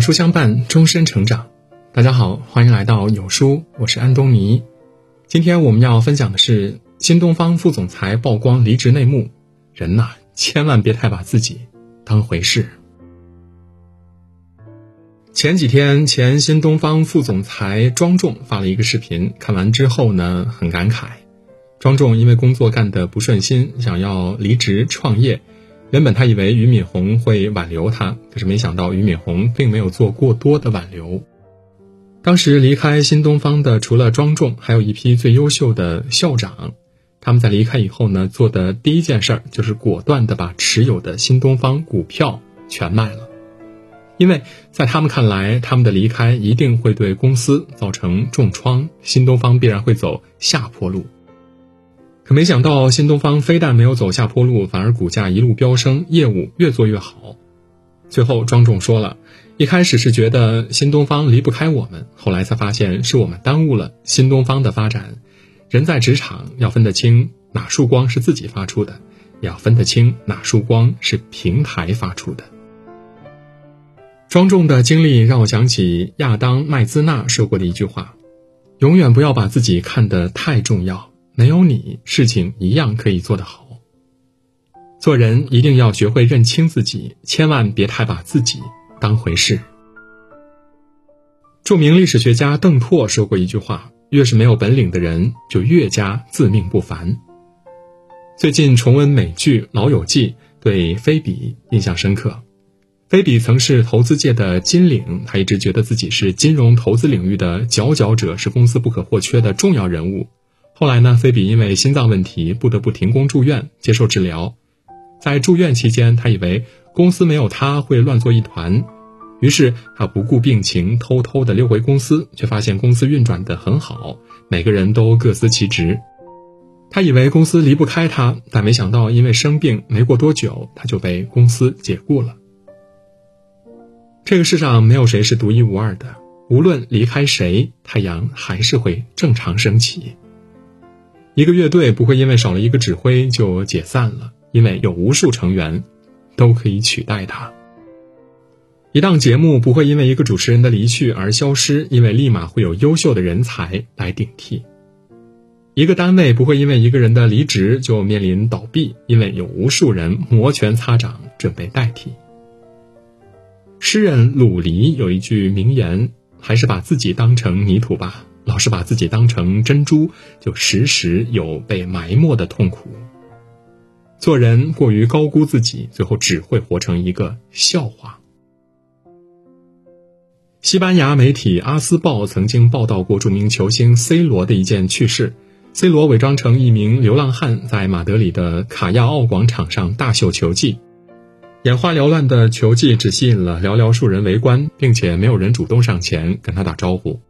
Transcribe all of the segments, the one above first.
有书相伴，终身成长。大家好，欢迎来到有书，我是安东尼。今天我们要分享的是新东方副总裁曝光离职内幕。人呐，千万别太把自己当回事。前几天，前新东方副总裁庄重发了一个视频，看完之后呢，很感慨。庄重因为工作干得不顺心，想要离职创业。原本他以为俞敏洪会挽留他，可是没想到俞敏洪并没有做过多的挽留。当时离开新东方的除了庄重，还有一批最优秀的校长。他们在离开以后呢，做的第一件事儿就是果断的把持有的新东方股票全卖了，因为在他们看来，他们的离开一定会对公司造成重创，新东方必然会走下坡路。可没想到，新东方非但没有走下坡路，反而股价一路飙升，业务越做越好。最后，庄重说了，一开始是觉得新东方离不开我们，后来才发现是我们耽误了新东方的发展。人在职场要分得清哪束光是自己发出的，也要分得清哪束光是平台发出的。庄重的经历让我想起亚当麦兹纳说过的一句话：“永远不要把自己看得太重要。”没有你，事情一样可以做得好。做人一定要学会认清自己，千万别太把自己当回事。著名历史学家邓拓说过一句话：“越是没有本领的人，就越加自命不凡。”最近重温美剧《老友记》，对菲比印象深刻。菲比曾是投资界的金领，他一直觉得自己是金融投资领域的佼佼者，是公司不可或缺的重要人物。后来呢，菲比因为心脏问题不得不停工住院接受治疗。在住院期间，他以为公司没有他会乱作一团，于是他不顾病情，偷偷的溜回公司，却发现公司运转的很好，每个人都各司其职。他以为公司离不开他，但没想到因为生病，没过多久他就被公司解雇了。这个世上没有谁是独一无二的，无论离开谁，太阳还是会正常升起。一个乐队不会因为少了一个指挥就解散了，因为有无数成员都可以取代他。一档节目不会因为一个主持人的离去而消失，因为立马会有优秀的人才来顶替。一个单位不会因为一个人的离职就面临倒闭，因为有无数人摩拳擦掌准备代替。诗人鲁黎有一句名言：“还是把自己当成泥土吧。”老是把自己当成珍珠，就时时有被埋没的痛苦。做人过于高估自己，最后只会活成一个笑话。西班牙媒体《阿斯报》曾经报道过著名球星 C 罗的一件趣事：C 罗伪装成一名流浪汉，在马德里的卡亚奥广场上大秀球技，眼花缭乱的球技只吸引了寥寥数人围观，并且没有人主动上前跟他打招呼。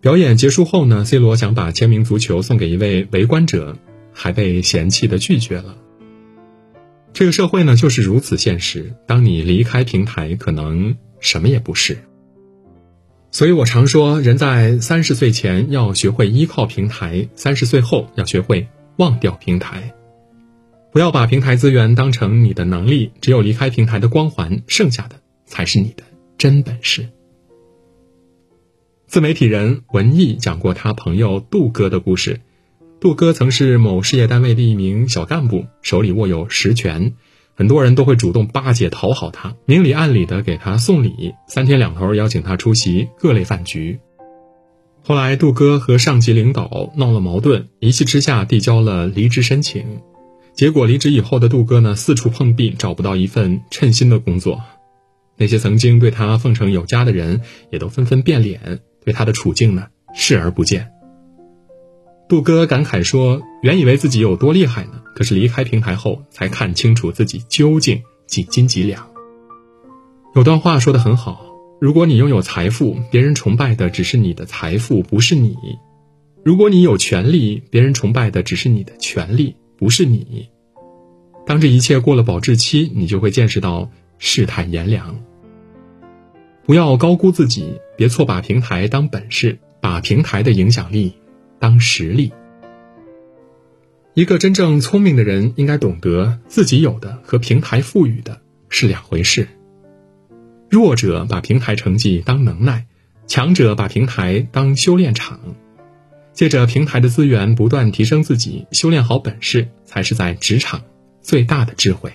表演结束后呢，C 罗想把签名足球送给一位围观者，还被嫌弃的拒绝了。这个社会呢就是如此现实，当你离开平台，可能什么也不是。所以我常说，人在三十岁前要学会依靠平台，三十岁后要学会忘掉平台。不要把平台资源当成你的能力，只有离开平台的光环，剩下的才是你的真本事。自媒体人文艺讲过他朋友杜哥的故事。杜哥曾是某事业单位的一名小干部，手里握有实权，很多人都会主动巴结讨好他，明里暗里的给他送礼，三天两头邀请他出席各类饭局。后来，杜哥和上级领导闹了矛盾，一气之下递交了离职申请。结果离职以后的杜哥呢，四处碰壁，找不到一份称心的工作。那些曾经对他奉承有加的人，也都纷纷变脸。对他的处境呢视而不见。杜哥感慨说：“原以为自己有多厉害呢，可是离开平台后才看清楚自己究竟几斤几两。”有段话说的很好：“如果你拥有财富，别人崇拜的只是你的财富，不是你；如果你有权利，别人崇拜的只是你的权利，不是你。当这一切过了保质期，你就会见识到世态炎凉。”不要高估自己，别错把平台当本事，把平台的影响力当实力。一个真正聪明的人应该懂得，自己有的和平台赋予的是两回事。弱者把平台成绩当能耐，强者把平台当修炼场。借着平台的资源不断提升自己，修炼好本事，才是在职场最大的智慧。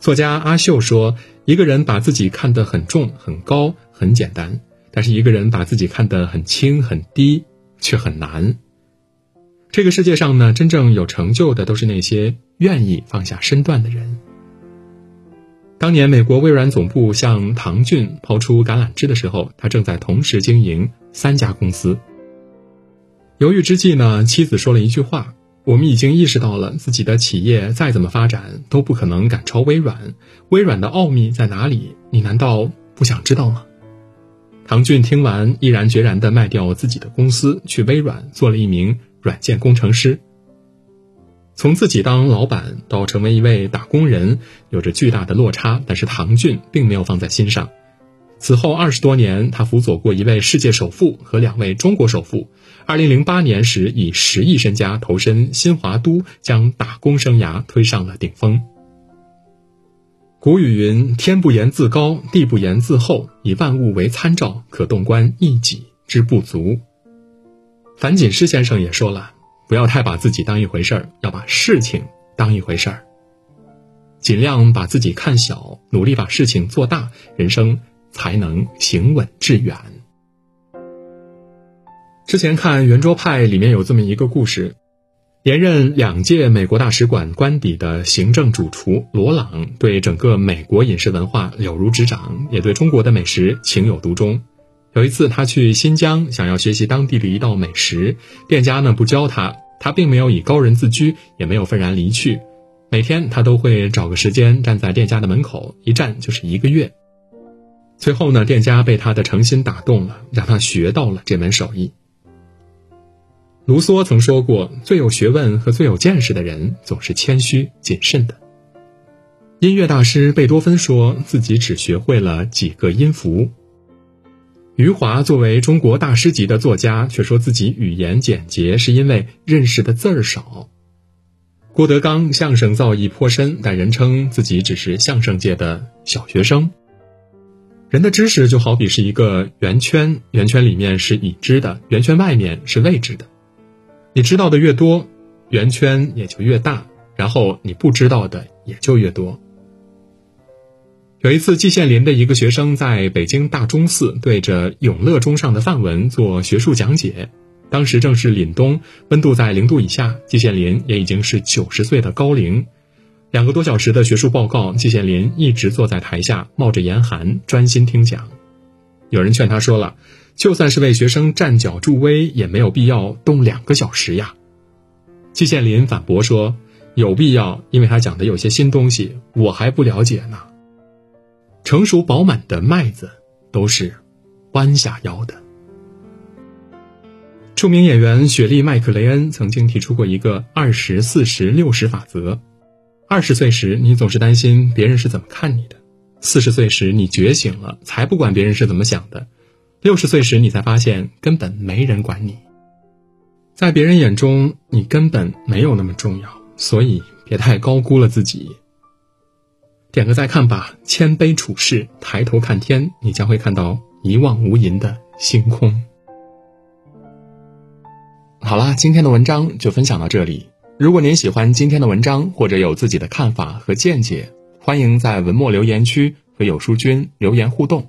作家阿秀说：“一个人把自己看得很重、很高，很简单；但是一个人把自己看得很轻、很低，却很难。这个世界上呢，真正有成就的，都是那些愿意放下身段的人。”当年美国微软总部向唐骏抛出橄榄枝的时候，他正在同时经营三家公司。犹豫之际呢，妻子说了一句话：“我们已经意识到了，自己的企业再怎么发展都不可能赶超微软。微软的奥秘在哪里？你难道不想知道吗？”唐骏听完，毅然决然地卖掉自己的公司，去微软做了一名软件工程师。从自己当老板到成为一位打工人，有着巨大的落差，但是唐骏并没有放在心上。此后二十多年，他辅佐过一位世界首富和两位中国首富。二零零八年时，以十亿身家投身新华都，将打工生涯推上了顶峰。古语云：“天不言自高，地不言自厚，以万物为参照，可洞观一己之不足。”樊锦诗先生也说了。不要太把自己当一回事儿，要把事情当一回事儿。尽量把自己看小，努力把事情做大，人生才能行稳致远。之前看《圆桌派》里面有这么一个故事：连任两届美国大使馆官邸的行政主厨罗朗，对整个美国饮食文化了如指掌，也对中国的美食情有独钟。有一次，他去新疆，想要学习当地的一道美食，店家呢不教他，他并没有以高人自居，也没有愤然离去。每天他都会找个时间站在店家的门口，一站就是一个月。最后呢，店家被他的诚心打动了，让他学到了这门手艺。卢梭曾说过：“最有学问和最有见识的人，总是谦虚谨慎的。”音乐大师贝多芬说自己只学会了几个音符。余华作为中国大师级的作家，却说自己语言简洁，是因为认识的字儿少。郭德纲相声造诣颇深，但人称自己只是相声界的小学生。人的知识就好比是一个圆圈，圆圈里面是已知的，圆圈外面是未知的。你知道的越多，圆圈也就越大，然后你不知道的也就越多。有一次，季羡林的一个学生在北京大钟寺对着永乐钟上的范文做学术讲解。当时正是凛冬，温度在零度以下，季羡林也已经是九十岁的高龄。两个多小时的学术报告，季羡林一直坐在台下，冒着严寒，专心听讲。有人劝他说了：“就算是为学生站脚助威，也没有必要动两个小时呀。”季羡林反驳说：“有必要，因为他讲的有些新东西，我还不了解呢。”成熟饱满的麦子都是弯下腰的。著名演员雪莉·麦克雷恩曾经提出过一个二十四十六十法则：二十岁时，你总是担心别人是怎么看你的；四十岁时，你觉醒了，才不管别人是怎么想的；六十岁时，你才发现根本没人管你。在别人眼中，你根本没有那么重要，所以别太高估了自己。点个再看吧，谦卑处事，抬头看天，你将会看到一望无垠的星空。好啦，今天的文章就分享到这里。如果您喜欢今天的文章，或者有自己的看法和见解，欢迎在文末留言区和有书君留言互动。